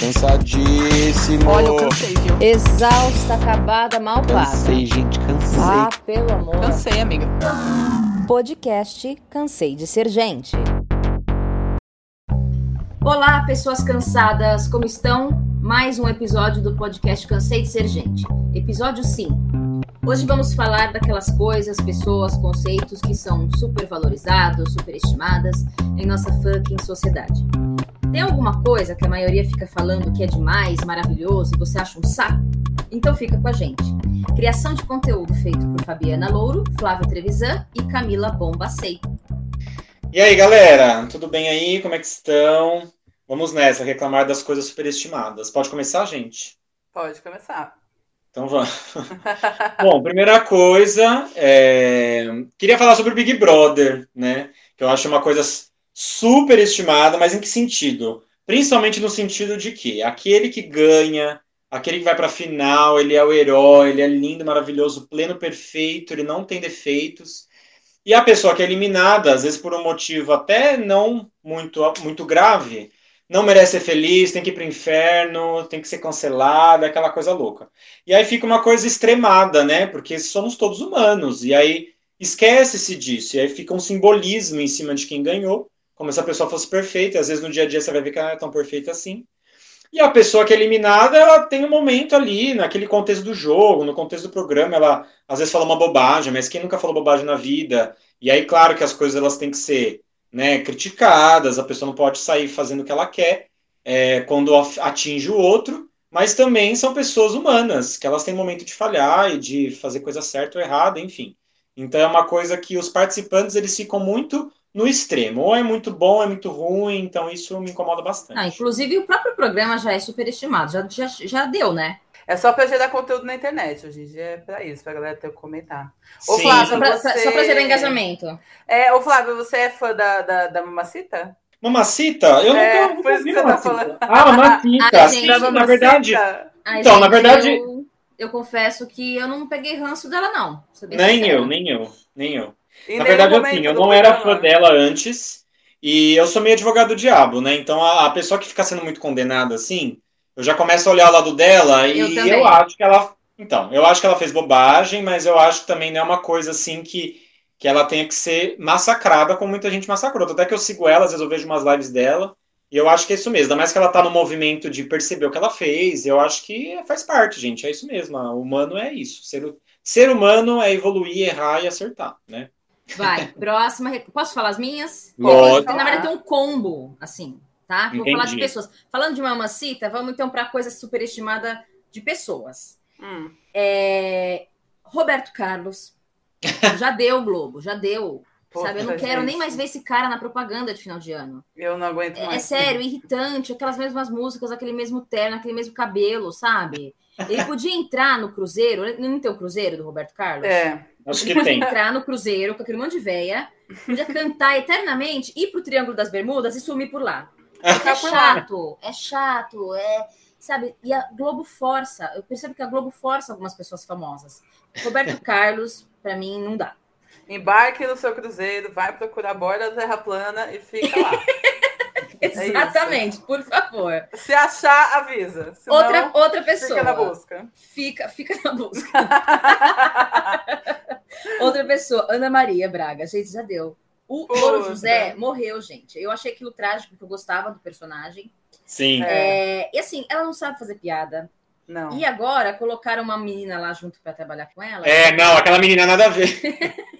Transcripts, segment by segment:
Cansadíssimo. Olha, eu cansei, viu? Exausta, acabada, mal paga. Cansei, gente, cansei. Ah, pelo amor. Cansei, amiga. Podcast Cansei de Ser Gente. Olá, pessoas cansadas, como estão? Mais um episódio do podcast Cansei de Ser Gente. Episódio 5. Hoje vamos falar daquelas coisas, pessoas, conceitos que são supervalorizados, superestimadas em nossa fucking sociedade. Tem alguma coisa que a maioria fica falando que é demais, maravilhoso e você acha um saco? Então fica com a gente. Criação de conteúdo feito por Fabiana Louro, Flávia Trevisan e Camila Bombacei. E aí, galera? Tudo bem aí? Como é que estão? Vamos nessa, reclamar das coisas superestimadas. Pode começar, gente? Pode começar. Então vamos. Bom, primeira coisa, é... queria falar sobre o Big Brother, né? Que eu acho uma coisa superestimada, mas em que sentido? Principalmente no sentido de que aquele que ganha, aquele que vai para a final, ele é o herói, ele é lindo, maravilhoso, pleno, perfeito, ele não tem defeitos. E a pessoa que é eliminada, às vezes por um motivo até não muito, muito grave, não merece ser feliz, tem que ir para o inferno, tem que ser cancelada, aquela coisa louca. E aí fica uma coisa extremada, né? Porque somos todos humanos. E aí esquece-se disso. E aí fica um simbolismo em cima de quem ganhou como se a pessoa fosse perfeita. Às vezes no dia a dia você vai ver que ela não é tão perfeita assim. E a pessoa que é eliminada, ela tem um momento ali, naquele contexto do jogo, no contexto do programa, ela às vezes fala uma bobagem, mas quem nunca falou bobagem na vida? E aí, claro que as coisas elas têm que ser né, criticadas, a pessoa não pode sair fazendo o que ela quer é, quando atinge o outro, mas também são pessoas humanas, que elas têm momento de falhar e de fazer coisa certa ou errada, enfim. Então é uma coisa que os participantes eles ficam muito no extremo. Ou é muito bom, ou é muito ruim, então isso me incomoda bastante. Ah, inclusive, o próprio programa já é superestimado, já, já, já deu, né? É só para gerar conteúdo na internet. Hoje em dia é para isso, para a galera ter que comentar. Ô, Sim. Flávio, só para você... gerar engajamento. É, ô, Flávio, você é fã da, da, da Mamacita? Mamacita? Eu é, nunca por isso que você tá falando. Ah, Mamacita. Ai, gente, na verdade. Ai, então, gente, na verdade. Eu, eu, confesso que eu não peguei ranço dela, não. Nem eu, nem eu, nem eu. E Na verdade, assim, eu não era fã dela antes. E eu sou meio advogado do diabo, né? Então a, a, pessoa que fica sendo muito condenada assim, eu já começo a olhar o lado dela e eu, eu, acho que ela. Então, eu acho que ela fez bobagem, mas eu acho que também não é uma coisa assim que, que ela tenha que ser massacrada como muita gente massacrou. Até que eu sigo ela, às vezes eu vejo umas lives dela. E eu acho que é isso mesmo. Ainda mais que ela tá no movimento de perceber o que ela fez. Eu acho que faz parte, gente. É isso mesmo. O humano é isso. Ser, ser humano é evoluir, errar e acertar, né? Vai, próxima. Posso falar as minhas? Pode. Na verdade, tem um combo, assim, tá? Vou falar de pessoas. Falando de mamacita, vamos então para coisa superestimada de pessoas. Hum. É... Roberto Carlos. Já deu o Globo, já deu. Poxa, sabe, eu não quero gente. nem mais ver esse cara na propaganda de final de ano. Eu não aguento mais. É, é sério, irritante, aquelas mesmas músicas, aquele mesmo terno, aquele mesmo cabelo, sabe? Ele podia entrar no Cruzeiro, não tem o Cruzeiro do Roberto Carlos? É. Acho que ele tem. entrar no Cruzeiro com aquele monte de véia, podia cantar eternamente, ir pro Triângulo das Bermudas e sumir por lá. Porque é chato, é chato, é. Sabe? E a Globo força, eu percebo que a Globo força algumas pessoas famosas. Roberto Carlos, para mim, não dá. Embarque no seu cruzeiro, vai procurar a borda da Terra plana e fica lá. Exatamente, é por favor. Se achar, avisa. Senão, outra, outra pessoa. Fica na busca. Fica, fica na busca. outra pessoa, Ana Maria Braga. Gente, já deu. O Louro José morreu, gente. Eu achei aquilo trágico, porque eu gostava do personagem. Sim. É, e assim, ela não sabe fazer piada. Não. E agora colocaram uma menina lá junto para trabalhar com ela. É, não, aquela menina nada a ver.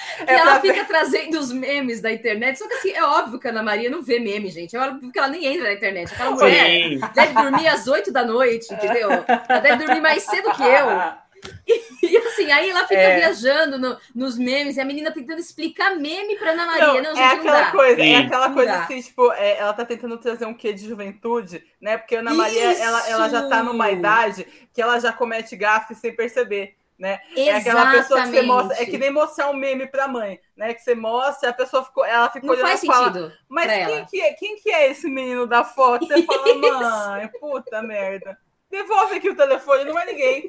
É e ela fica trazendo os memes da internet. Só que assim, é óbvio que a Ana Maria não vê meme, gente. É óbvio que ela nem entra na internet. Aquela mulher Sim. deve dormir às 8 da noite, entendeu? Ela deve dormir mais cedo que eu. E, e assim, aí ela fica é. viajando no, nos memes e a menina tentando explicar meme pra Ana Maria. Não, não gente, é aquela não coisa, é aquela coisa assim, tipo, é, ela tá tentando trazer um quê de juventude, né? Porque a Ana Maria, ela, ela já tá numa idade que ela já comete gafe sem perceber né? Exatamente. É aquela pessoa que você mostra, é que nem mostrar um meme para a mãe, né? Que você mostra, a pessoa ficou, ela ficou Não olhando faz fala, sentido mas quem que, é, quem que é esse menino da foto? Você fala, mãe, puta merda. Devolve aqui o telefone, não é ninguém.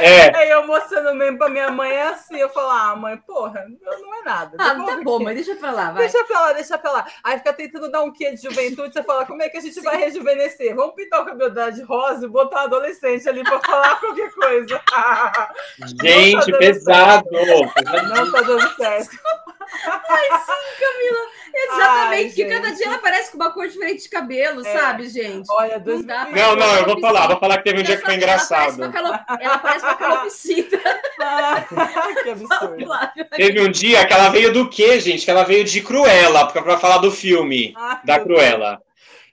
É. Aí eu mostrando mesmo pra minha mãe é assim, eu falo, ah, mãe, porra, não é nada. Ah, tá bom, mas deixa pra lá, vai. Deixa pra lá, deixa pra lá. Aí fica tentando dar um quê de juventude, você fala, como é que a gente Sim. vai rejuvenescer? Vamos pintar o cabelo de rosa e botar um adolescente ali pra falar qualquer coisa. gente, pesado. Não tá dando certo. Ai, sim, Camila. Exatamente, porque cada dia ela parece com uma cor diferente de cabelo, é. sabe, gente? Olha, dois... não, não, não, eu vou falar, vou falar que teve um dia que foi engraçado. Ela parece uma calopsita. Ah, que absurdo. Teve um dia que ela veio do quê, gente? Que ela veio de Cruella, pra falar do filme ah, da Cruella.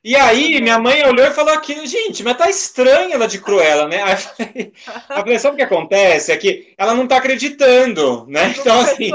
E aí, minha mãe olhou e falou aqui, gente, mas tá estranha ela de Cruella, né? Aí eu falei, a falei, sabe o que acontece? É que ela não tá acreditando, né? Então, assim.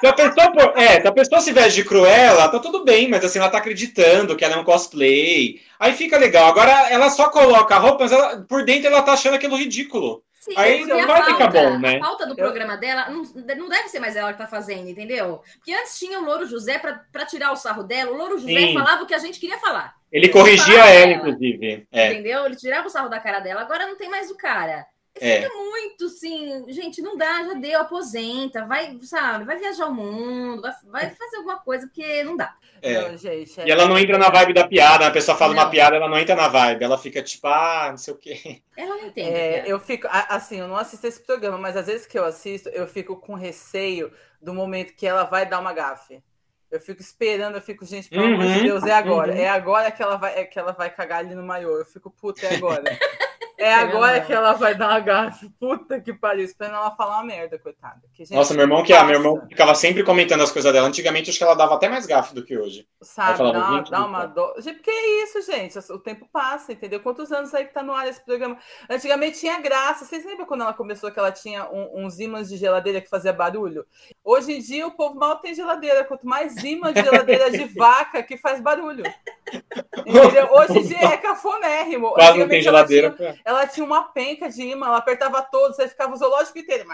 Se a, pessoa, é, se a pessoa se veste de Cruella, tá tudo bem, mas assim, ela tá acreditando que ela é um cosplay. Aí fica legal. Agora, ela só coloca a roupa, mas ela, por dentro ela tá achando aquilo ridículo. Sim, Aí não vai pauta, ficar bom, né? A pauta do programa dela não, não deve ser mais ela que tá fazendo, entendeu? Porque antes tinha o Louro José para tirar o sarro dela. O Louro José Sim. falava o que a gente queria falar. Ele, Ele corrigia ela, inclusive. É. Entendeu? Ele tirava o sarro da cara dela. Agora não tem mais o cara. É. Fica muito, sim. Gente, não dá, já deu, aposenta, vai, sabe, vai viajar o mundo, vai, vai fazer alguma coisa, porque não dá. É. Não, gente, é... E ela não entra na vibe da piada, a pessoa fala não. uma piada, ela não entra na vibe, ela fica tipo, ah, não sei o quê. Ela não entende. É, eu fico, assim, eu não assisto esse programa, mas às vezes que eu assisto, eu fico com receio do momento que ela vai dar uma gafe. Eu fico esperando, eu fico, gente, pelo amor de uhum. Deus, é agora. Uhum. É agora que ela vai, é que ela vai cagar ali no maiô. Eu fico, puta, é agora. É agora que ela vai dar uma gafe. Puta que pariu, esperando ela falar uma merda, coitada. Que, gente, Nossa, meu irmão que é, meu irmão ficava sempre comentando as coisas dela. Antigamente acho que ela dava até mais gafe do que hoje. Sabe, falava, dá, dá uma dó. Porque é isso, gente. O tempo passa, entendeu? Quantos anos aí que tá no ar esse programa? Antigamente tinha graça. Vocês lembram quando ela começou que ela tinha um, uns ímãs de geladeira que fazia barulho? Hoje em dia o povo mal tem geladeira. Quanto mais ímã de geladeira de vaca que faz barulho. Entendeu? Hoje em dia é cafonérrimo. Quase não tem geladeira. Ela tinha, ela tinha uma penca de imã, ela apertava todos, você ficava o zoológico inteiro,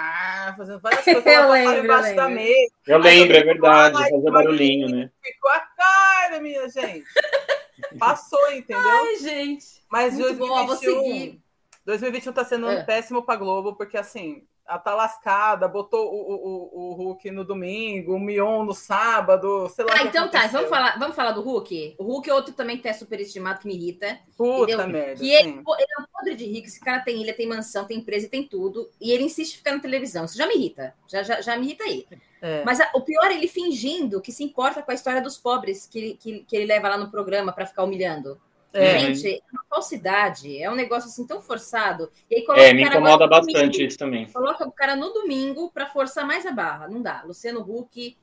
fazendo várias coisas, ela lembro, embaixo da mesa. Eu lembro, é verdade, fazia barulhinho, né? Ficou a cara, minha gente. Passou, entendeu? Ai, gente. Mas Muito 2021, bom, 2021 tá sendo é. péssimo pra Globo, porque assim, ela tá lascada, botou o, o, o, Hulk no domingo, o Mion no sábado, sei lá. Ah, então tá, vamos falar, vamos falar do Hulk? O Hulk é outro também que é superestimado, que me irrita. Puta entendeu? merda. Que ele, ele, é um podre de rico, esse cara tem ilha, tem mansão, tem empresa e tem tudo, e ele insiste em ficar na televisão. Isso já me irrita, já, já, já me irrita aí. É. Mas a, o pior é ele fingindo que se importa com a história dos pobres que, que, que ele leva lá no programa para ficar humilhando. É. Gente, é uma falsidade, é um negócio assim tão forçado. E aí coloca é, me incomoda bastante domingo, isso também. Coloca o cara no domingo para forçar mais a barra. Não dá. Luciano Huck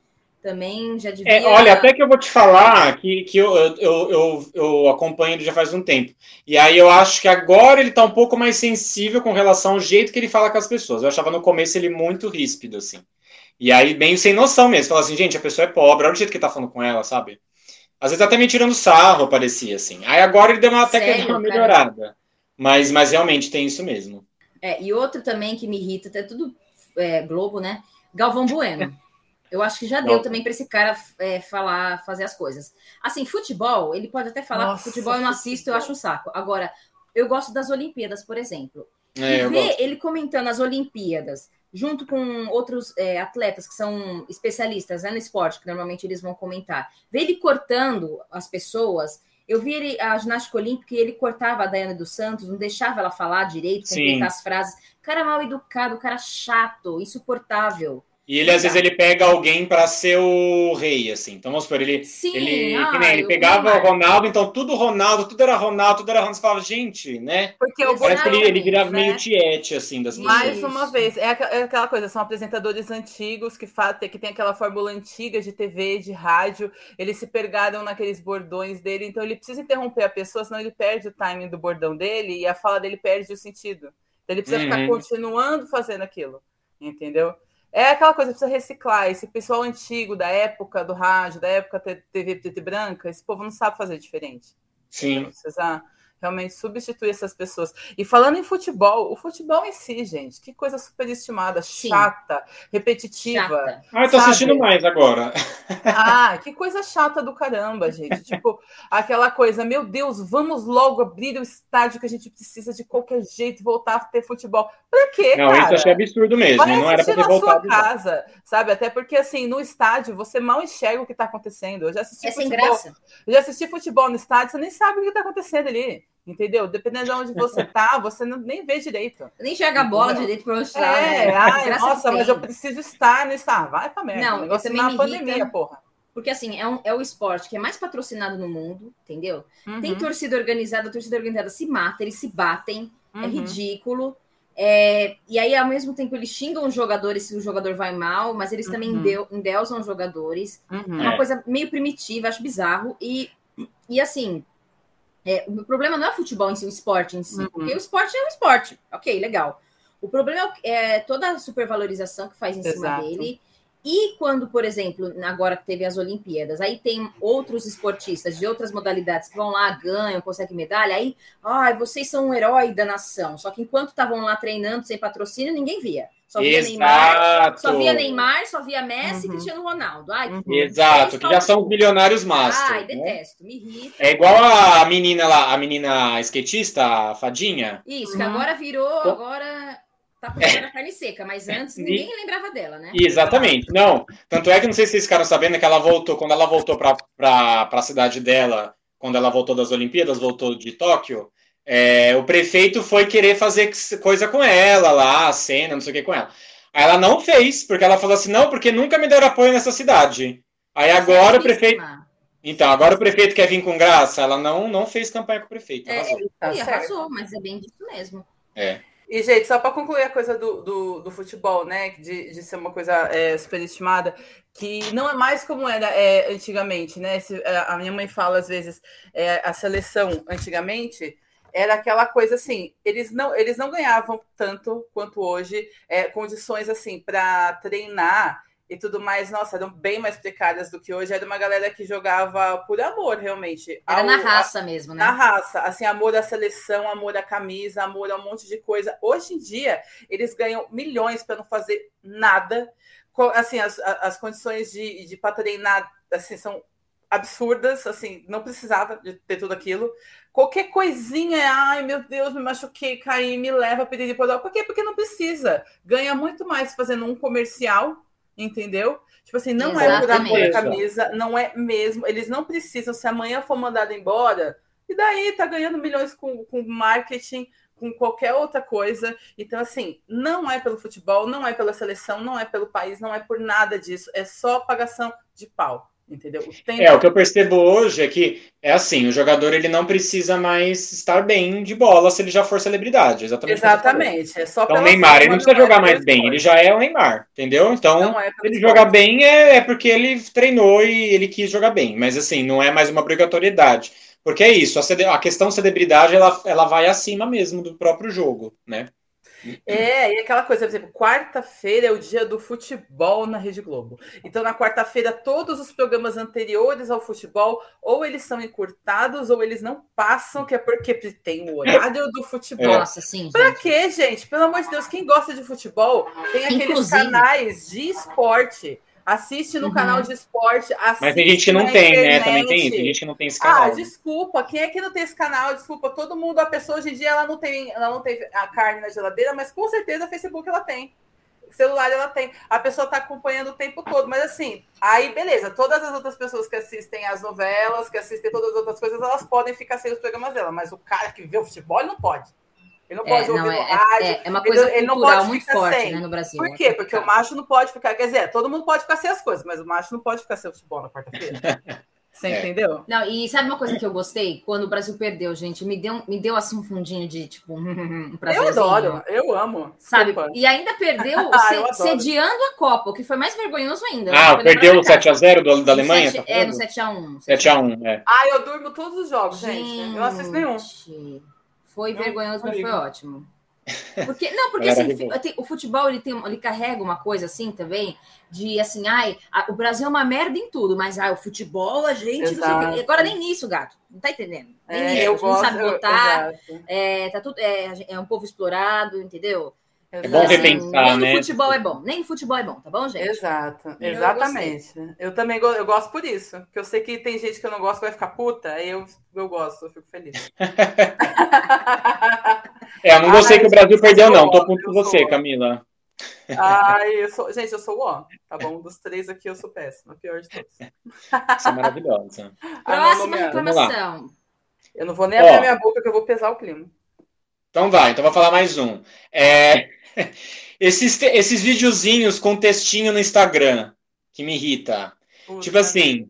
também já devia. É, olha, até que eu vou te falar que, que eu, eu, eu, eu, acompanho ele já faz um tempo. E aí eu acho que agora ele tá um pouco mais sensível com relação ao jeito que ele fala com as pessoas. Eu achava no começo ele muito ríspido, assim. E aí, meio sem noção mesmo. Fala assim, gente, a pessoa é pobre, olha o jeito que ele tá falando com ela, sabe? Às vezes até me tirando sarro, parecia assim. Aí agora ele deu uma, até Sério, que deu uma melhorada. Mas, mas realmente tem isso mesmo. É, e outro também que me irrita, até tudo é, Globo, né? Galvão Bueno. Eu acho que já deu também para esse cara é, falar, fazer as coisas. Assim, futebol, ele pode até falar Nossa, que futebol eu não assisto, eu acho um saco. Agora, eu gosto das Olimpíadas, por exemplo. É, e ver ele comentando as Olimpíadas junto com outros é, atletas que são especialistas né, no esporte, que normalmente eles vão comentar. Ver ele cortando as pessoas. Eu vi ele, a ginástica olímpica e ele cortava a Daiane dos Santos, não deixava ela falar direito, completar as frases. Cara mal educado, cara chato, insuportável. E ele, às vezes, ele pega alguém para ser o rei, assim. Então, vamos supor, ele, Sim, ele, ah, nem, ele pegava o Ronaldo, então tudo Ronaldo, tudo era Ronaldo, tudo era Ronaldo. Você fala, gente, né? Porque o Parece que ele, ele virava né? meio tiete, assim, das pessoas. Mais uma vez, é, é aquela coisa, são apresentadores antigos que, fazem, que tem aquela fórmula antiga de TV, de rádio, eles se pergaram naqueles bordões dele, então ele precisa interromper a pessoa, senão ele perde o timing do bordão dele e a fala dele perde o sentido. Então ele precisa uhum. ficar continuando fazendo aquilo, entendeu? É aquela coisa, precisa reciclar. Esse pessoal antigo, da época do rádio, da época TV preta e branca, esse povo não sabe fazer diferente. Sim. Precisa realmente substituir essas pessoas. E falando em futebol, o futebol em si, gente, que coisa superestimada, chata, repetitiva. Chata. Ah, eu tô sabe? assistindo mais agora. Ah, que coisa chata do caramba, gente. tipo, aquela coisa, meu Deus, vamos logo abrir o estádio que a gente precisa de qualquer jeito voltar a ter futebol. Pra quê, não, cara? Não, isso achei absurdo mesmo. Vai não era pra ter voltado. Sua casa, sabe? Até porque, assim, no estádio, você mal enxerga o que tá acontecendo. Eu já assisti é futebol. Sem graça. Eu já assisti futebol no estádio, você nem sabe o que tá acontecendo ali. Entendeu? Dependendo de onde você tá, você não, nem vê direito. Nem enxerga a bola direito para onde está. É, né? ai, nossa, mas eu preciso estar no estar. Vai pra merda. Não, o negócio também na pandemia, irrita, porra. Porque assim, é, um, é o esporte que é mais patrocinado no mundo, entendeu? Uhum. Tem torcida organizada, a torcida organizada se mata, eles se batem, é uhum. é ridículo. É, e aí, ao mesmo tempo, eles xingam os jogadores se o jogador vai mal, mas eles também uhum. endeusam os jogadores. Uhum. É uma coisa meio primitiva, acho bizarro. E, e assim, é, o problema não é futebol em si, o esporte em si, uhum. porque o esporte é um esporte. Ok, legal. O problema é, é toda a supervalorização que faz em Exato. cima dele. E quando, por exemplo, agora que teve as Olimpíadas, aí tem outros esportistas de outras modalidades que vão lá, ganham, conseguem medalha, aí, ai, vocês são um herói da nação. Só que enquanto estavam lá treinando sem patrocínio, ninguém via. Só via Exato. Neymar, só via Neymar, só via Messi uhum. e Cristiano Ronaldo. Ai, uhum. Exato, que já são os bilionários master. Ai, né? detesto, me irrita. É igual a menina lá, a menina skatista, a fadinha. Isso, que uhum. agora virou, agora tá puxando a carne seca, mas antes ninguém e... lembrava dela, né? Exatamente, não. Tanto é que não sei se vocês ficaram sabendo que ela voltou, quando ela voltou para a cidade dela, quando ela voltou das Olimpíadas, voltou de Tóquio, é, o prefeito foi querer fazer coisa com ela lá, a cena, não sei o que com ela. Aí ela não fez, porque ela falou assim, não, porque nunca me deram apoio nessa cidade. Aí agora é o prefeito. Então, agora o prefeito quer vir com graça. Ela não, não fez campanha com o prefeito. É, arrasou. Tá arrasou, mas é bem disso mesmo. É. E, gente, só para concluir a coisa do, do, do, futebol, né? De, de ser uma coisa é, superestimada, que não é mais como era é, antigamente, né? Se, é, a minha mãe fala às vezes, é, a seleção antigamente era aquela coisa assim, eles não, eles não ganhavam tanto quanto hoje, é, condições assim para treinar e tudo mais, nossa, eram bem mais precárias do que hoje. Era uma galera que jogava por amor, realmente. Era ao, na raça a, mesmo, né? Na raça, assim, amor à seleção, amor à camisa, amor a um monte de coisa. Hoje em dia, eles ganham milhões para não fazer nada. Assim, as, as condições de, de para treinar assim, são absurdas, assim, não precisava de ter tudo aquilo. Qualquer coisinha, ai meu Deus, me machuquei, caí, me leva a pedir por Por quê? Porque não precisa. Ganha muito mais fazendo um comercial, entendeu? Tipo assim, não Exatamente. é por amor a camisa, não é mesmo. Eles não precisam, se amanhã for mandado embora, e daí tá ganhando milhões com, com marketing, com qualquer outra coisa. Então, assim, não é pelo futebol, não é pela seleção, não é pelo país, não é por nada disso. É só pagação de pau. Entendeu? O tempo... É, o que eu percebo hoje é que é assim, o jogador ele não precisa mais estar bem de bola se ele já for celebridade, exatamente. Exatamente, é só Então o Neymar, ele não precisa jogar é mais bem, ele já é o Neymar, entendeu? Então, é ele jogar bem é, é porque ele treinou e ele quis jogar bem, mas assim, não é mais uma obrigatoriedade. Porque é isso, a, a questão celebridade, ela, ela vai acima mesmo do próprio jogo, né? É, e aquela coisa, por exemplo, quarta-feira é o dia do futebol na Rede Globo. Então, na quarta-feira, todos os programas anteriores ao futebol, ou eles são encurtados, ou eles não passam, que é porque tem o horário do futebol. Nossa, sim. Pra gente. quê, gente? Pelo amor de Deus, quem gosta de futebol tem aqueles Inclusive. canais de esporte Assiste no uhum. canal de esporte. Mas tem gente que não tem, internet. né? Também tem, tem gente que não tem esse canal. Ah, desculpa. Quem é que não tem esse canal? Desculpa, todo mundo, a pessoa hoje em dia, ela não tem, ela não tem a carne na geladeira, mas com certeza a Facebook ela tem. Celular ela tem. A pessoa está acompanhando o tempo todo. Mas assim, aí beleza. Todas as outras pessoas que assistem as novelas, que assistem todas as outras coisas, elas podem ficar sem os programas dela. Mas o cara que vê o futebol não pode. Ele não pode é, ouvir não, no é, rádio. É, é uma coisa ele, cultural ele muito forte né, no Brasil. Por quê? Porque o macho não pode ficar. Quer dizer, todo mundo pode ficar sem as coisas, mas o macho não pode ficar sem o futebol na quarta-feira. Você é. entendeu? Não, e sabe uma coisa que eu gostei? Quando o Brasil perdeu, gente, me deu, me deu assim um fundinho de tipo um Eu adoro, eu amo. Sabe? E ainda perdeu ah, sediando a Copa, o que foi mais vergonhoso ainda. Ah, perdeu o 7x0 da Alemanha? 7, tá é, no 7x1. 7x1, é. Ah, eu durmo todos os jogos, gente. gente. Eu assisto nenhum. Foi vergonhoso, mas foi ótimo. Porque, não, porque assim, o futebol ele, tem, ele carrega uma coisa assim também, de assim, ai, a, o Brasil é uma merda em tudo, mas ai, o futebol, a gente. Agora nem nisso, gato. Não tá entendendo? Nem é, nisso, eu gosto, não sabe votar. É, tá tudo, é, é um povo explorado, entendeu? É bom repensar, nem né? Nem futebol é bom, nem futebol é bom, tá bom, gente? Exato, exatamente. Eu, eu também go eu gosto por isso, porque eu sei que tem gente que eu não gosto que vai ficar puta, aí eu, eu gosto, eu fico feliz. é, eu não gostei que o Brasil perdeu, não. Tô puto com você, Camila. Ai, eu sou. Gente, eu sou o ó, tá bom? Dos três aqui eu sou péssima, pior de todos. Você é maravilhosa. Próxima reclamação. Eu não vou nem abrir minha boca que eu vou pesar o clima. Então vai, então vou falar mais um. É... Esses, esses videozinhos com textinho no Instagram, que me irrita. Puta. Tipo assim,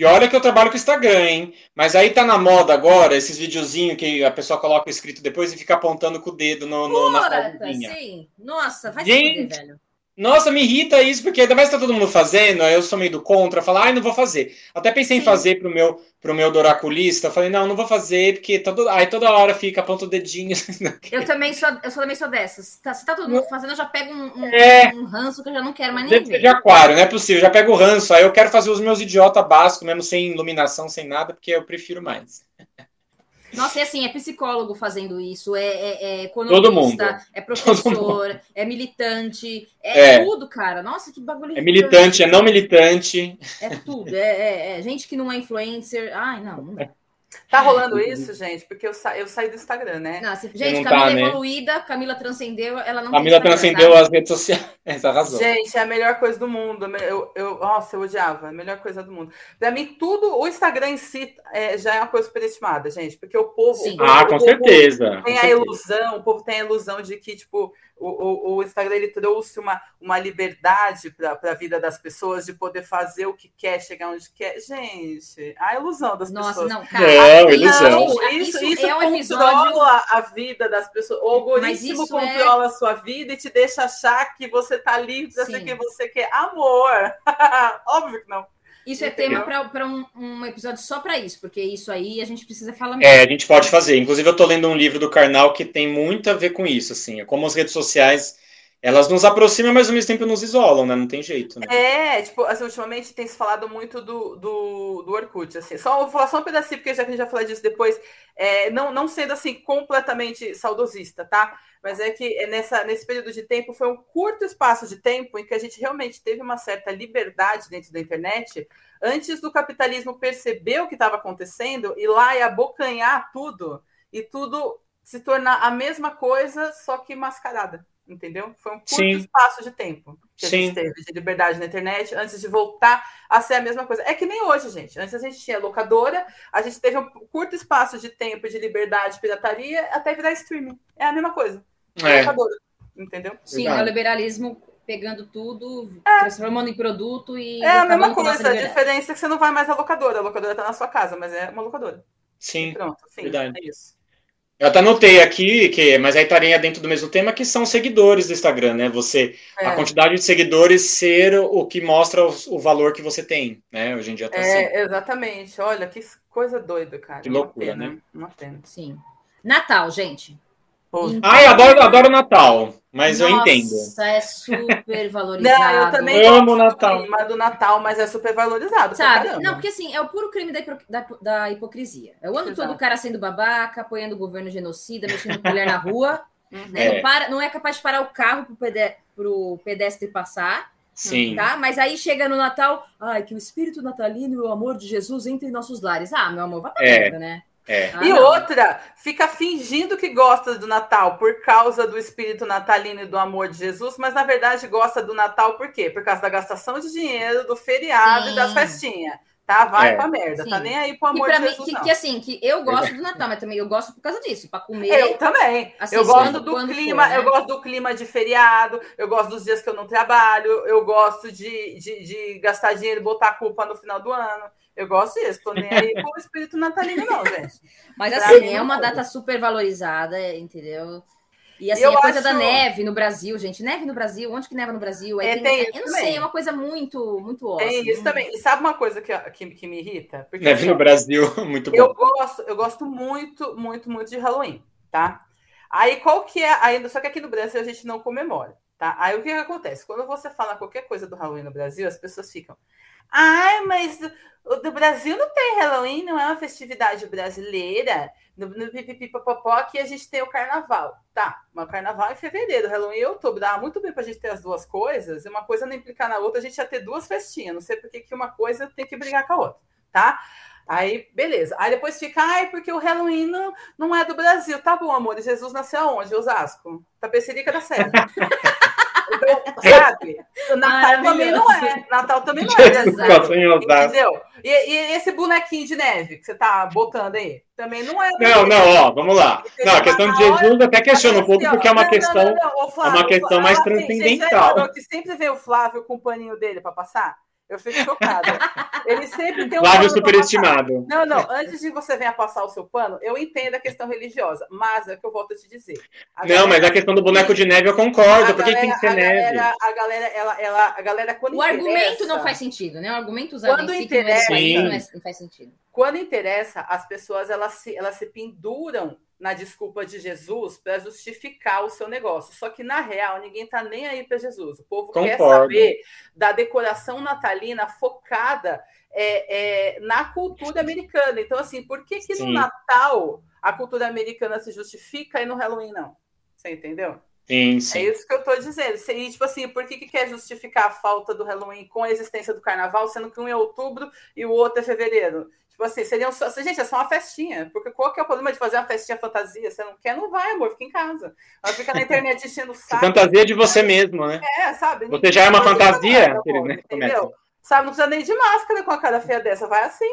e olha que eu trabalho com Instagram, hein? Mas aí tá na moda agora, esses videozinhos que a pessoa coloca o escrito depois e fica apontando com o dedo no, no, na. Sim, nossa, vai Gente, se velho. Nossa, me irrita isso, porque ainda mais tá todo mundo fazendo, aí eu sou meio do contra, falar, ai, não vou fazer. Até pensei Sim. em fazer pro meu, pro meu doraculista, falei, não, não vou fazer, porque todo, aí toda hora fica, aponta o dedinho. Eu também sou, eu sou, também sou dessas. Tá, se tá todo mundo fazendo, eu já pego um, um, é, um ranço que eu já não quero mais nem ver. de aquário, não é possível, já pego o ranço, aí eu quero fazer os meus idiota básicos, mesmo sem iluminação, sem nada, porque eu prefiro mais. Nossa, é assim, é psicólogo fazendo isso, é, é, é economista, é professor, é militante, é, é, tudo, cara. Nossa, que bagulho. É militante, é não militante. É tudo. É, é, é, gente que não é influencer. Ai, não, não dá. Tá rolando isso, gente? Porque eu, sa eu saí do Instagram, né? Não, gente, Camila tá, né? evoluída, Camila transcendeu, ela não Camila transcendeu as redes sociais. Essa razão. Gente, é a melhor coisa do mundo. Eu, eu, nossa, eu odiava, a melhor coisa do mundo. Pra mim, tudo, o Instagram em si é, já é uma coisa superestimada, gente, porque o povo. Sim. O povo ah, com certeza. Tem com a certeza. ilusão, o povo tem a ilusão de que, tipo, o, o, o, Instagram ele trouxe uma, uma liberdade para a vida das pessoas de poder fazer o que quer, chegar onde quer. Gente, a ilusão das Nossa, pessoas. Não, cara, não, ilusão. Isso, isso, isso é um episódio... a vida das pessoas. O algoritmo é controla é... a sua vida e te deixa achar que você está livre para ser quem você quer. Amor! Óbvio que não. Isso é tema para um, um, episódio só para isso, porque isso aí a gente precisa falar mais. É, a gente pode fazer. Inclusive, eu estou lendo um livro do Karnal que tem muito a ver com isso, assim, é como as redes sociais elas nos aproximam, mas ao mesmo tempo nos isolam, né? Não tem jeito, né? É, tipo, assim, ultimamente tem se falado muito do, do, do Orkut, assim. Só, vou falar só um pedacinho, porque já que a gente vai falar disso depois, é, não, não sendo, assim, completamente saudosista, tá? Mas é que nessa, nesse período de tempo foi um curto espaço de tempo em que a gente realmente teve uma certa liberdade dentro da internet, antes do capitalismo perceber o que estava acontecendo, e lá e abocanhar tudo, e tudo se tornar a mesma coisa, só que mascarada entendeu? Foi um curto Sim. espaço de tempo que a Sim. gente teve de liberdade na internet antes de voltar a ser a mesma coisa. É que nem hoje, gente. Antes a gente tinha locadora, a gente teve um curto espaço de tempo de liberdade de pirataria até virar streaming. É a mesma coisa. É. Locadora, entendeu? Sim, o liberalismo pegando tudo, é. transformando em produto e. É a mesma coisa. A diferença é que você não vai mais à locadora. A locadora está na sua casa, mas é uma locadora. Sim. E pronto, fim. Verdade. É isso. Eu até anotei aqui, que, mas aí estaria dentro do mesmo tema, que são seguidores do Instagram, né? Você, é. a quantidade de seguidores ser o que mostra o, o, valor que você tem, né? Hoje em dia tá é, assim. Exatamente. Olha, que coisa doida, cara. Que loucura, pena, né? Uma pena. Sim. Natal, gente. Então... Ai, adoro, adoro Natal, mas Nossa, eu entendo. Nossa, é super valorizado. Não, eu também amo o Natal. Do do Natal, mas é super valorizado. Sabe? Não, porque assim, é o puro crime da, da, da hipocrisia. É o ano Exato. todo o cara sendo babaca, apoiando o governo genocida, mexendo com mulher na rua. Uhum. Né? É. Não, para, não é capaz de parar o carro pro, pedestre, pro pedestre passar. Sim. Tá? Mas aí chega no Natal, ai, que o espírito natalino e o amor de Jesus entre em nossos lares. Ah, meu amor, vai pra é. merda, né? É. Ah, e não. outra, fica fingindo que gosta do Natal por causa do espírito natalino e do amor de Jesus, mas na verdade gosta do Natal por quê? Por causa da gastação de dinheiro, do feriado Sim. e das festinhas. Tá, vai é. pra merda, tá Sim. tá nem aí pro amor de Jesus. Que, que, assim, que eu gosto do Natal, mas também eu gosto por causa disso, para comer. Eu também. Assim, eu gosto do clima, for, né? eu gosto do clima de feriado, eu gosto dos dias que eu não trabalho, eu gosto de, de, de gastar dinheiro e botar a culpa no final do ano. Eu gosto disso, tô nem aí com o espírito natalino, não, gente. Mas assim, é uma data super valorizada, entendeu? E assim, eu a coisa acho... da neve no Brasil, gente. Neve no Brasil, onde que neva no Brasil? É, tem, eu não também. sei, é uma coisa muito, muito ótima. Tem isso também. E sabe uma coisa que, que, que me irrita? Porque, neve assim, no Brasil, muito bom. Eu gosto, eu gosto muito, muito, muito de Halloween, tá? Aí qual que é ainda? Só que aqui no Brasil a gente não comemora, tá? Aí o que, que acontece? Quando você fala qualquer coisa do Halloween no Brasil, as pessoas ficam. Ai, mas do Brasil não tem Halloween, não é uma festividade brasileira. No, no pipipipopopó aqui a gente tem o carnaval. Tá, mas o carnaval é em fevereiro, Halloween é outubro. Dá muito bem pra gente ter as duas coisas, e uma coisa não implicar na outra, a gente ia ter duas festinhas. Não sei por que uma coisa tem que brigar com a outra, tá? Aí, beleza. Aí depois fica, ai, porque o Halloween não, não é do Brasil. Tá bom, amor. Jesus nasceu aonde? Osasco. Tapecerica da Serra. Sabe? O Natal também não é. Natal também não é. Brasil, entendeu? E, e, esse bonequinho de neve que você tá botando aí? Também não é. Não, não, ó, vamos lá. Não, a questão de Jesus até questiona um pouco, porque é uma questão, é uma questão mais transcendental. que sempre vê o Flávio com o paninho dele para passar? Eu fico chocada. Ele sempre tem um Flávio superestimado. Não, não. Antes de você venha passar o seu pano, eu entendo a questão religiosa, mas é o que eu volto a te dizer. A não, galera... mas a questão do boneco de neve eu concordo. Por que tem que ser a neve? Galera, a galera, ela, ela, a galera quando O argumento não faz sentido, né? O argumento usado quando em si interessa, não, é, não, é, não faz sentido. Quando interessa, as pessoas elas se, elas se penduram na desculpa de Jesus para justificar o seu negócio. Só que, na real, ninguém está nem aí para Jesus. O povo Concordo. quer saber da decoração natalina focada é, é, na cultura americana. Então, assim, por que, que no Natal a cultura americana se justifica e no Halloween não? Você entendeu? Sim, sim. É isso que eu estou dizendo. E, tipo assim, por que, que quer justificar a falta do Halloween com a existência do carnaval, sendo que um é outubro e o outro é fevereiro? Tipo assim, seriam só. Gente, é só uma festinha. Porque qual que é o problema de fazer uma festinha fantasia? Você não quer, não vai, amor, fica em casa. Ela fica na internet enchendo o saco. Fantasia de você mesmo, né? É, sabe? Você já é uma fantasia? amor, né? Entendeu? Sabe, não precisa nem de máscara com a cara feia dessa, vai assim,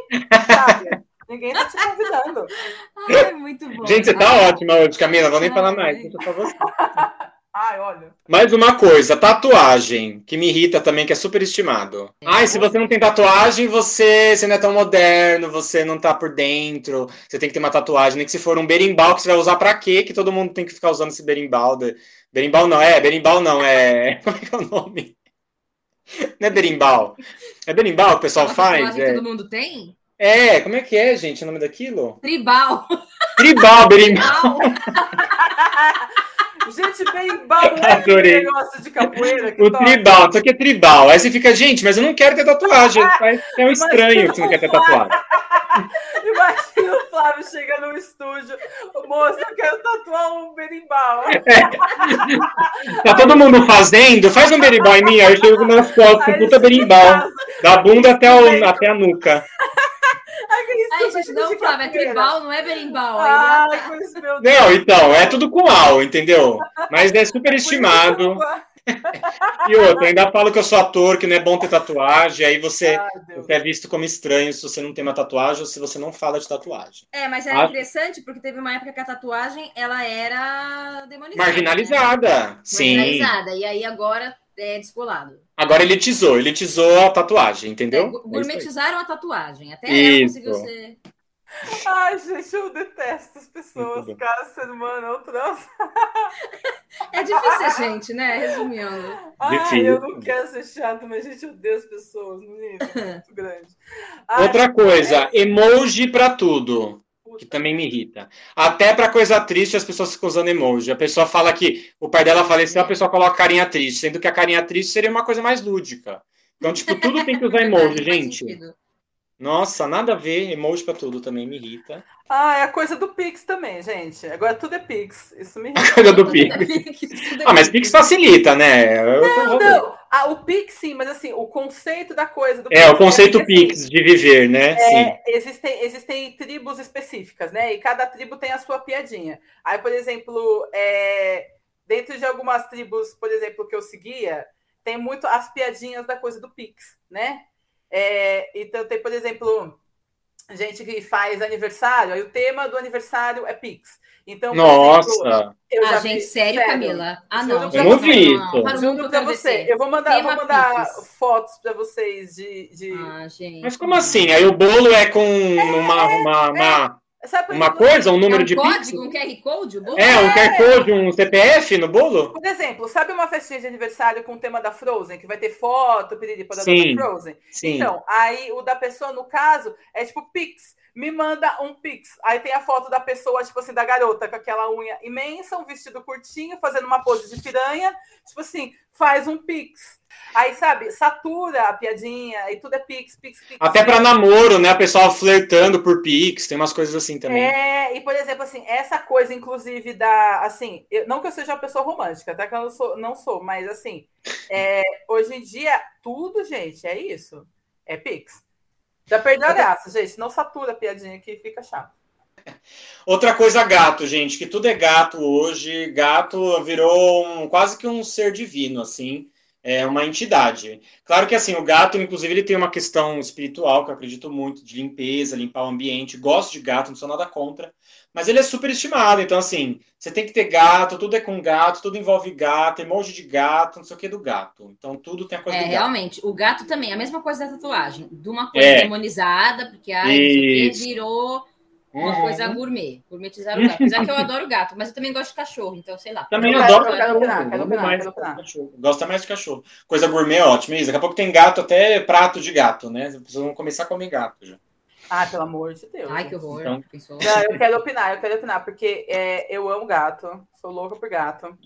sabe? Ninguém tá te convidando. Ai, muito bom. Gente, você tá ótima hoje, Camila. Não vou nem falar mais. Deixa pra você. Ai, olha. Mais uma coisa, tatuagem, que me irrita também, que é super estimado. É. Ai, se você não tem tatuagem, você, você não é tão moderno, você não tá por dentro, você tem que ter uma tatuagem, nem que se for um berimbau que você vai usar pra quê? Que todo mundo tem que ficar usando esse berimbau. De... Berimbau não, é, berimbau não, é. Como é que é o nome? Não é berimbau. É berimbau que o pessoal faz? É. todo mundo tem? É, como é que é, gente, o nome daquilo? Tribal. Tribal, berimbau. Gente, é aquele negócio de capoeira. o toca. tribal, isso aqui é tribal. Aí você fica, gente, mas eu não quero ter tatuagem. É um estranho que você não quer ter tatuagem. Imagina o Flávio chega no estúdio, moço, eu quero tatuar um berimbau. É. Tá todo mundo fazendo? Faz um berimbau em mim, aí eu chego nas fotos com puta berimbau. Da bunda até, o, até a nuca. Ai, gente, não, Flávio, é tribal, não é berimbau. Deus. Não, então, é tudo com al, entendeu? Mas é super estimado. e outra, ainda falo que eu sou ator, que não é bom ter tatuagem, aí você, você, é visto como estranho se você não tem uma tatuagem ou se você não fala de tatuagem. É, mas é Acho... interessante porque teve uma época que a tatuagem ela era demonizada. Marginalizada, né? sim. Marginalizada, e aí agora é descolado. Agora elitizou, elitizou a tatuagem, entendeu? É, gourmetizaram a tatuagem, até ela conseguiu ser. Ai, gente, eu detesto as pessoas. Cara, ser humano é um troço. É difícil ser gente, né? Resumindo. Ai, difícil. eu não quero ser chato, mas, gente, eu odeio as pessoas no nível muito grande. Ai, Outra coisa, é... emoji pra tudo que também me irrita. Até para coisa triste as pessoas ficam usando emoji. A pessoa fala que o pai dela faleceu, a pessoa coloca carinha triste, sendo que a carinha triste seria uma coisa mais lúdica. Então, tipo, tudo tem que usar emoji, gente. Nossa, nada a ver, emoji pra tudo também me irrita. Ah, é a coisa do Pix também, gente. Agora tudo é Pix. Isso me irrita. A coisa do Pix. ah, mas Pix facilita, né? não, não. Ah, o Pix sim, mas assim, o conceito da coisa do É, Pix, o conceito é Pix assim, de viver, né? É, sim. Existem, existem tribos específicas, né? E cada tribo tem a sua piadinha. Aí, por exemplo, é, dentro de algumas tribos, por exemplo, que eu seguia, tem muito as piadinhas da coisa do Pix, né? É, então, tem, por exemplo, gente que faz aniversário, aí o tema do aniversário é Pix. Então, Nossa! Exemplo, eu ah, gente, sério, sério, Camila? Ah, não. Eu não vi isso. Juro pra você. Eu vou mandar, vou mandar fotos para vocês de, de... Ah, gente. Mas como assim? Aí o bolo é com é, uma, uma, uma, Sabe, uma coisa, um número é um de código, um QR Code? Bolo? É, um QR Code, um CPF no bolo? Por exemplo, sabe uma festinha de aniversário com o tema da Frozen, que vai ter foto, pedir para da Frozen? Sim. Então, aí o da pessoa, no caso, é tipo Pix. Me manda um pix. Aí tem a foto da pessoa, tipo assim, da garota com aquela unha imensa, um vestido curtinho, fazendo uma pose de piranha. Tipo assim, faz um pix. Aí, sabe, satura a piadinha e tudo é pix, pix, pix. Até para namoro, né? A pessoa flertando por pix, tem umas coisas assim também. É, e por exemplo, assim, essa coisa, inclusive, da. Assim, eu, não que eu seja uma pessoa romântica, até que eu não sou, não sou mas assim, é, hoje em dia, tudo, gente, é isso. É pix. Já perdeu a graça, gente. Não satura a piadinha que fica chato. Outra coisa, gato, gente, que tudo é gato hoje. Gato virou um, quase que um ser divino, assim é uma entidade. Claro que assim, o gato, inclusive, ele tem uma questão espiritual que eu acredito muito, de limpeza, limpar o ambiente. Gosto de gato, não sou nada contra, mas ele é super estimado. Então, assim, você tem que ter gato, tudo é com gato, tudo envolve gato, emoji de gato, não sei o que do gato. Então, tudo tem a coisa é, do gato. Realmente, o gato também, a mesma coisa da tatuagem. De uma coisa é. demonizada, porque ai, virou uma uhum. coisa gourmet, gourmetizar o gato. Apesar que eu adoro gato, mas eu também gosto de cachorro, então sei lá. Também eu adoro cachorro. Gosta mais de cachorro. Coisa gourmet é ótima. Isso. Daqui a pouco tem gato, até prato de gato, né? As pessoas vão começar a comer gato já. Ah, pelo amor de Deus. Ai, que horror. Então... Não, eu quero opinar, eu quero opinar, porque é, eu amo gato, sou louca por gato.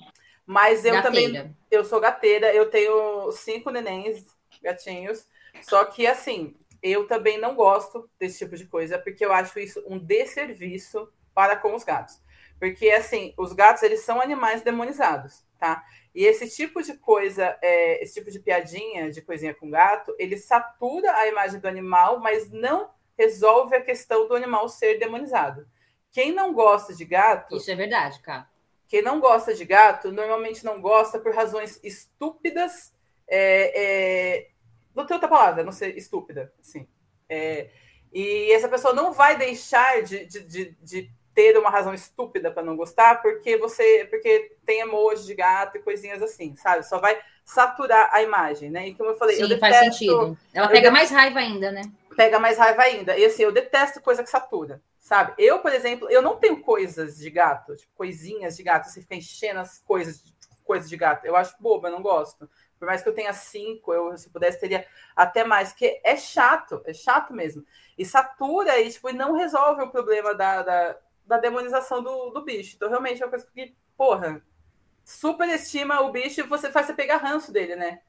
Mas eu gateira. também. Eu sou gateira, eu tenho cinco nenéns, gatinhos. Só que, assim, eu também não gosto desse tipo de coisa, porque eu acho isso um desserviço para com os gatos. Porque, assim, os gatos, eles são animais demonizados, tá? E esse tipo de coisa, é, esse tipo de piadinha, de coisinha com gato, ele satura a imagem do animal, mas não resolve a questão do animal ser demonizado. Quem não gosta de gato... Isso é verdade, cara. Quem não gosta de gato, normalmente não gosta por razões estúpidas, é, é, não tem outra palavra, não ser estúpida, assim. É, e essa pessoa não vai deixar de, de, de, de ter uma razão estúpida para não gostar, porque você porque tem emoji de gato e coisinhas assim, sabe? Só vai saturar a imagem, né? E como eu falei, Sim, eu detesto, faz sentido. Ela pega eu, mais raiva ainda, né? Pega mais raiva ainda. E assim, eu detesto coisa que satura, sabe? Eu, por exemplo, eu não tenho coisas de gato, tipo, coisinhas de gato, você fica enchendo as coisas, coisas de gato. Eu acho boba, eu não gosto. Por mais que eu tenha cinco, eu, se pudesse, teria até mais, porque é chato, é chato mesmo. E satura e, tipo, não resolve o problema da, da, da demonização do, do bicho. Então, realmente é uma coisa que, porra, superestima o bicho e você faz você pegar ranço dele, né?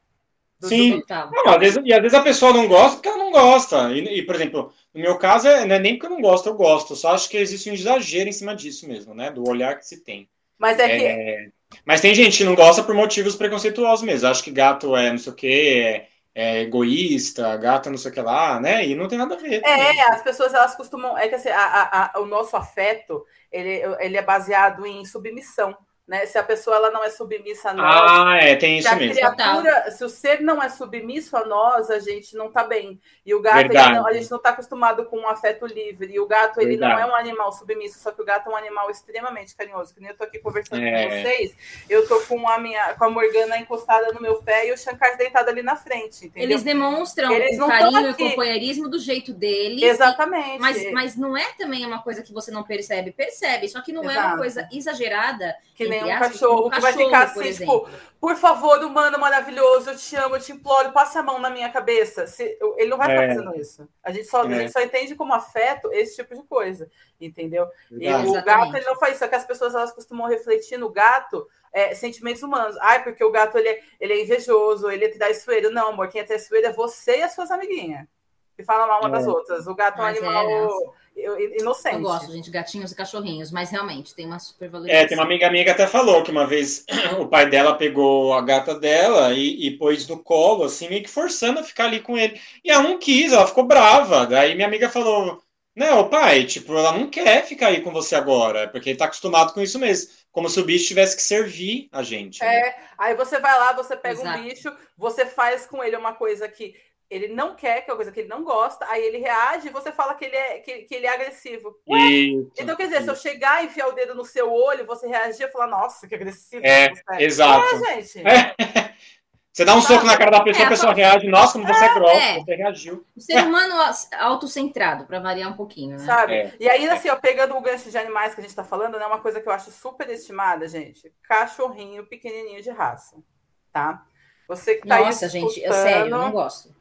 Do, Sim. Do não, às vezes, e às vezes a pessoa não gosta porque ela gosta. E, e por exemplo, no meu caso, é, não é nem porque eu não gosto, eu gosto. Só acho que existe um exagero em cima disso mesmo, né? Do olhar que se tem. Mas é que. É... Mas tem gente que não gosta por motivos preconceituosos mesmo. Acho que gato é não sei o quê, é, é egoísta, gato não sei o que lá, né? E não tem nada a ver. É, as pessoas elas costumam. É que assim, a, a, a, o nosso afeto ele, ele é baseado em submissão. Né? Se a pessoa ela não é submissa a nós. Ah, é, tem isso se mesmo. Criatura, se o ser não é submisso a nós, a gente não está bem. E o gato, não, a gente não está acostumado com um afeto livre. E o gato, ele Verdade. não é um animal submisso, só que o gato é um animal extremamente carinhoso. Que nem eu tô aqui conversando é. com vocês, eu tô com a minha com a Morgana encostada no meu pé e o Shankar deitado ali na frente. Entendeu? Eles demonstram Eles o carinho e o companheirismo do jeito deles. Exatamente. E, mas, mas não é também uma coisa que você não percebe. Percebe, só que não Exato. é uma coisa exagerada. Que nem um cachorro, um que vai ficar assim, tipo, por favor, humano maravilhoso, eu te amo, eu te imploro, passe a mão na minha cabeça. Se, ele não vai é. estar fazendo isso. A gente, só, é. a gente só entende como afeto esse tipo de coisa, entendeu? E o gato, ele não faz isso, só que as pessoas elas costumam refletir no gato é, sentimentos humanos. Ai, porque o gato ele é, ele é invejoso, ele é traiçoeiro. Não, amor, quem é traiçoeiro é você e as suas amiguinhas. Que falam mal uma das é. outras. O gato é um animal é, inocente. Eu gosto, gente, gatinhos e cachorrinhos, mas realmente tem uma super valorização. É, tem uma amiga minha que até falou que uma vez o pai dela pegou a gata dela e, e pôs no colo, assim, meio que forçando a ficar ali com ele. E ela não quis, ela ficou brava. Daí minha amiga falou: Não, pai, tipo, ela não quer ficar aí com você agora, porque ele tá acostumado com isso mesmo. Como se o bicho tivesse que servir a gente. Né? É, aí você vai lá, você pega Exato. um bicho, você faz com ele uma coisa que ele não quer, que é uma coisa que ele não gosta, aí ele reage e você fala que ele é, que, que ele é agressivo. Isso, então, quer dizer, isso. se eu chegar e enfiar o dedo no seu olho, você reagir e falar, nossa, que agressivo. É, exato. É, gente. É. Você dá um soco na cara da pessoa, é, a pessoa reage, nossa, como você é, é grossa, é. você reagiu. O ser humano autocentrado, para variar um pouquinho, né? Sabe? É. E aí, assim, ó, pegando o gancho de animais que a gente tá falando, né, uma coisa que eu acho super estimada, gente, cachorrinho pequenininho de raça, tá? Você que tá Nossa, gente, eu sério, não gosto.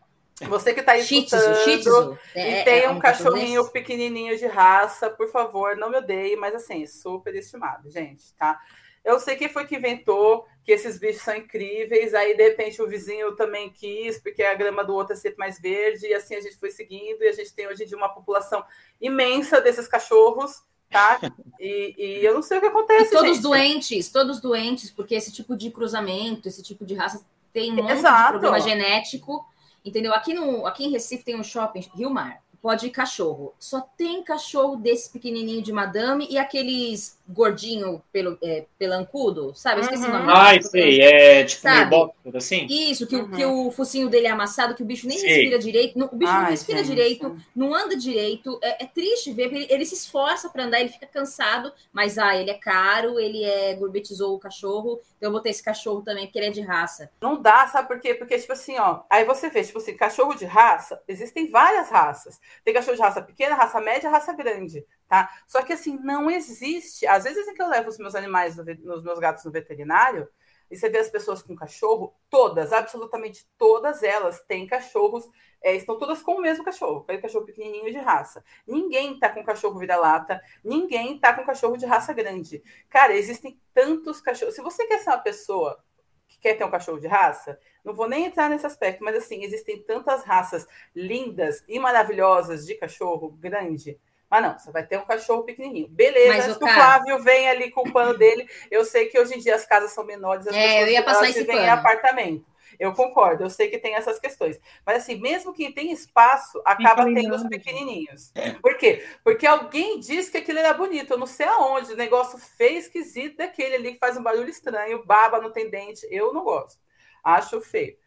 Você que está escutando Shih tzu, é, e tem é um, um cachorrinho pequenininho de raça, por favor, não me odeie, mas assim, super estimado, gente, tá? Eu sei quem foi que inventou que esses bichos são incríveis, aí de repente o vizinho também quis, porque a grama do outro é sempre mais verde, e assim a gente foi seguindo, e a gente tem hoje em dia uma população imensa desses cachorros, tá? E, e eu não sei o que acontece. E todos gente. doentes, todos doentes, porque esse tipo de cruzamento, esse tipo de raça tem um monte Exato. de problema genético, entendeu? Aqui, no, aqui em Recife tem um shopping, Rio Mar, pode ir cachorro. Só tem cachorro desse pequenininho de madame e aqueles gordinho pelo, é, pelancudo, sabe? Eu esqueci uhum. o nome. Ai, sei, é tipo sabe? box, assim? Isso, que, uhum. que o focinho dele é amassado, que o bicho nem sei. respira direito. Não, o bicho Ai, não respira gente. direito, não anda direito. É, é triste ver, ele, ele, se esforça para andar, ele fica cansado, mas ah, ele é caro, ele é gourmetizou o cachorro, então eu vou ter esse cachorro também, porque ele é de raça. Não dá, sabe por quê? Porque, tipo assim, ó, aí você vê, tipo assim, cachorro de raça, existem várias raças. Tem cachorro de raça pequena, raça média, raça grande tá? Só que assim, não existe. Às vezes em que eu levo os meus animais, os meus gatos no veterinário, e você vê as pessoas com cachorro, todas, absolutamente todas elas têm cachorros, é, estão todas com o mesmo cachorro, aquele cachorro pequenininho de raça. Ninguém tá com cachorro vira-lata, ninguém tá com cachorro de raça grande. Cara, existem tantos cachorros. Se você quer ser uma pessoa que quer ter um cachorro de raça, não vou nem entrar nesse aspecto, mas assim, existem tantas raças lindas e maravilhosas de cachorro grande mas não, você vai ter um cachorro pequenininho. Beleza, Mas, antes que o Flávio vem ali com o pano dele, eu sei que hoje em dia as casas são menores, as é, pessoas eu ia passar esse vivem em apartamento. Eu concordo, eu sei que tem essas questões. Mas assim, mesmo que tem espaço, acaba tendo os pequenininhos. Por quê? Porque alguém disse que aquilo era bonito. Eu não sei aonde. O negócio feio, esquisito daquele ali que faz um barulho estranho, baba, não tem dente. Eu não gosto. Acho feio.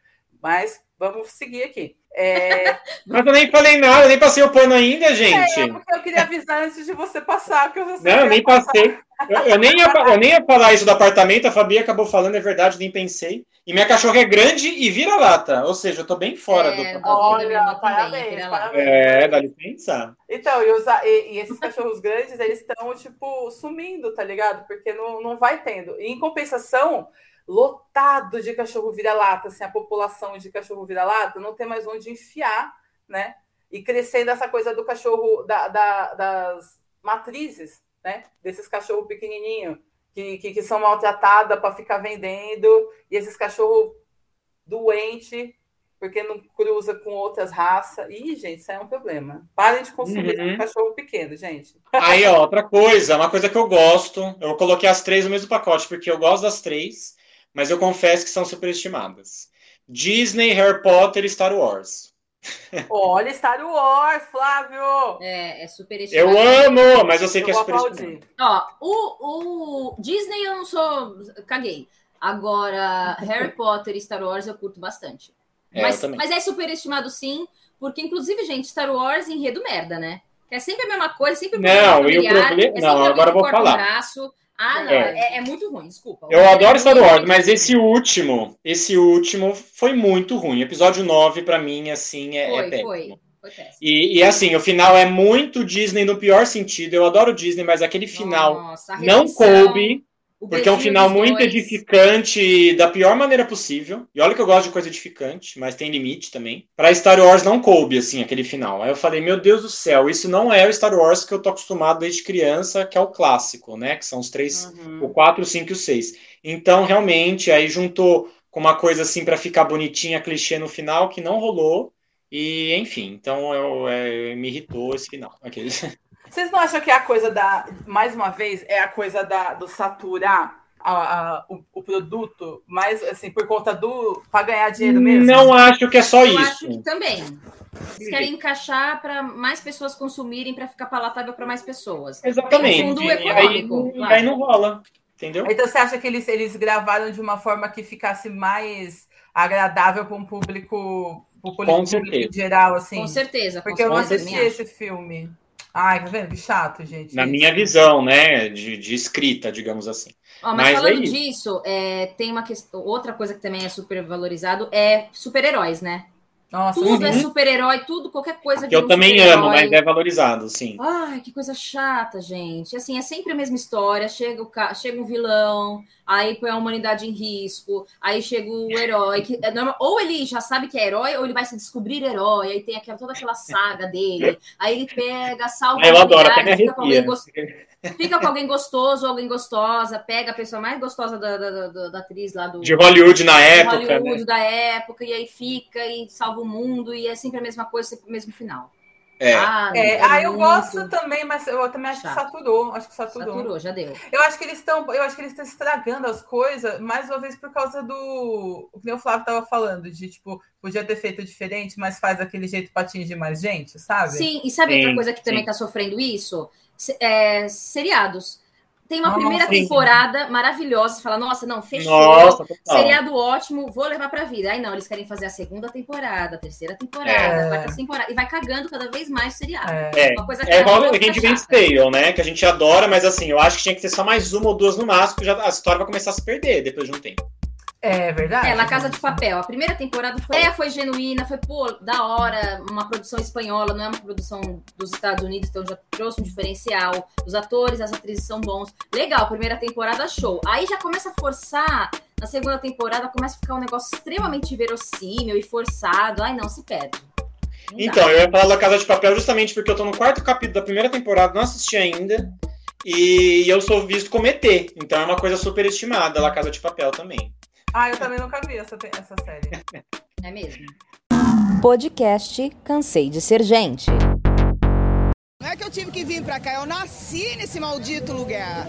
Mas vamos seguir aqui. É... Mas eu nem falei nada, nem passei o pano ainda, gente. É, porque eu queria avisar antes de você passar. Que você não, eu nem passei. Eu, eu, nem ia, eu nem ia falar isso do apartamento, a Fabi acabou falando, é verdade, nem pensei. E minha cachorra é grande e vira lata, ou seja, eu tô bem fora é, do. Olha, parabéns, parabéns. É, dá licença. Então, e, os, e, e esses cachorros grandes, eles estão, tipo, sumindo, tá ligado? Porque não, não vai tendo. E em compensação lotado de cachorro vira-lata, assim, a população de cachorro vira-lata não tem mais onde enfiar, né? E crescendo essa coisa do cachorro, da, da, das matrizes, né? Desses cachorros pequenininhos, que, que, que são maltratadas para ficar vendendo, e esses cachorros doentes, porque não cruza com outras raças. Ih, gente, isso é um problema. Parem de consumir uhum. cachorro pequeno, gente. Aí, ó, outra coisa, uma coisa que eu gosto, eu coloquei as três no mesmo pacote, porque eu gosto das três mas eu confesso que são superestimadas. Disney, Harry Potter e Star Wars. Olha, Star Wars, Flávio! É, é superestimado. Eu amo, mas eu sei eu que é superestimado. Ó, o, o Disney eu não sou. Caguei. Agora, Harry Potter e Star Wars eu curto bastante. É, mas, mas é superestimado sim, porque inclusive, gente, Star Wars enredo merda, né? é sempre a mesma coisa, sempre Não, e o problema. É não, agora eu vou falar. Um braço, ah, não, é. É, é, muito ruim, desculpa. Eu adoro Star Wars, mas esse último, esse último foi muito ruim. Episódio 9, para mim, assim, é, foi, é péssimo. Foi, foi e, e, assim, o final é muito Disney no pior sentido. Eu adoro Disney, mas aquele final Nossa, não coube porque é um final muito dois. edificante da pior maneira possível. E olha que eu gosto de coisa edificante, mas tem limite também. Pra Star Wars não coube, assim, aquele final. Aí eu falei, meu Deus do céu, isso não é o Star Wars que eu tô acostumado desde criança, que é o clássico, né? Que são os três, uhum. o 4, o 5 e o 6. Então, realmente, aí juntou com uma coisa assim para ficar bonitinha, clichê no final, que não rolou. E, enfim, então eu, é, me irritou esse final. Aqueles. Vocês não acham que é a coisa da, mais uma vez, é a coisa da, do saturar a, a, o, o, produto, mais assim, por conta do. para ganhar dinheiro mesmo? Não acho que é só Eu isso. acho que também. Eles querem encaixar para mais pessoas consumirem, para ficar palatável para mais pessoas. Exatamente. Tem um fundo econômico. E aí, claro. aí não rola. Entendeu? Então você acha que eles, eles gravaram de uma forma que ficasse mais agradável para um público, para o público geral, assim? Com certeza. Porque eu não assisti esse filme. Ai, tá vendo? Que chato, gente. Na minha visão, né? De, de escrita, digamos assim. mas, mas, falando aí... disso, é, tem uma questão. Outra coisa que também é super valorizado é super-heróis, né? Nossa, tudo é uhum. é super-herói, tudo, qualquer coisa. Que eu também amo, mas é valorizado, sim. Ai, que coisa chata, gente. Assim, é sempre a mesma história. Chega, o ca... chega um vilão, aí põe a humanidade em risco, aí chega o herói. Que é normal... Ou ele já sabe que é herói, ou ele vai se descobrir herói, aí tem aquela, toda aquela saga dele. Aí ele pega, salva eu adoro, até me fica com alguém Fica com alguém gostoso, alguém gostosa, pega a pessoa mais gostosa da, da, da, da atriz lá do. De Hollywood na época. Hollywood né? da época, e aí fica e salva o mundo, e é sempre a mesma coisa, sempre o mesmo final. É. Ah, é. ah eu gosto também, mas eu também acho Chato. que saturou. Acho que saturou. Saturou, já deu. Eu acho que eles estão, eu acho que eles estão estragando as coisas, mais uma vez por causa do o que o Flávio estava falando, de tipo, podia ter feito diferente, mas faz daquele jeito para atingir mais gente, sabe? Sim, e sabe sim, outra coisa que sim. também está sofrendo isso? É, seriados. Tem uma primeira temporada maravilhosa. Você fala, nossa, não, fechou. Nossa, seriado ótimo, vou levar pra vida. Aí não, eles querem fazer a segunda temporada, a terceira temporada, é. a quarta temporada. E vai cagando cada vez mais o seriado. É, uma coisa que é igual a gente vem Tale, né? Que a gente adora, mas assim, eu acho que tinha que ter só mais uma ou duas no máximo, porque já, a história vai começar a se perder depois de um tempo. É verdade. É, La Casa de Papel. A primeira temporada foi, é, foi genuína, foi, pô, da hora, uma produção espanhola, não é uma produção dos Estados Unidos, então já trouxe um diferencial. Os atores, as atrizes são bons. Legal, primeira temporada, show. Aí já começa a forçar, na segunda temporada começa a ficar um negócio extremamente verossímil e forçado. Ai, não, se perde. Não então, dá. eu ia falar da Casa de Papel justamente porque eu tô no quarto capítulo da primeira temporada, não assisti ainda. E eu sou visto como ET, então é uma coisa super estimada, La Casa de Papel também. Ah, eu também nunca vi essa, essa série. É mesmo? Podcast Cansei de Ser Gente. Não é que eu tive que vir pra cá, eu nasci nesse maldito lugar.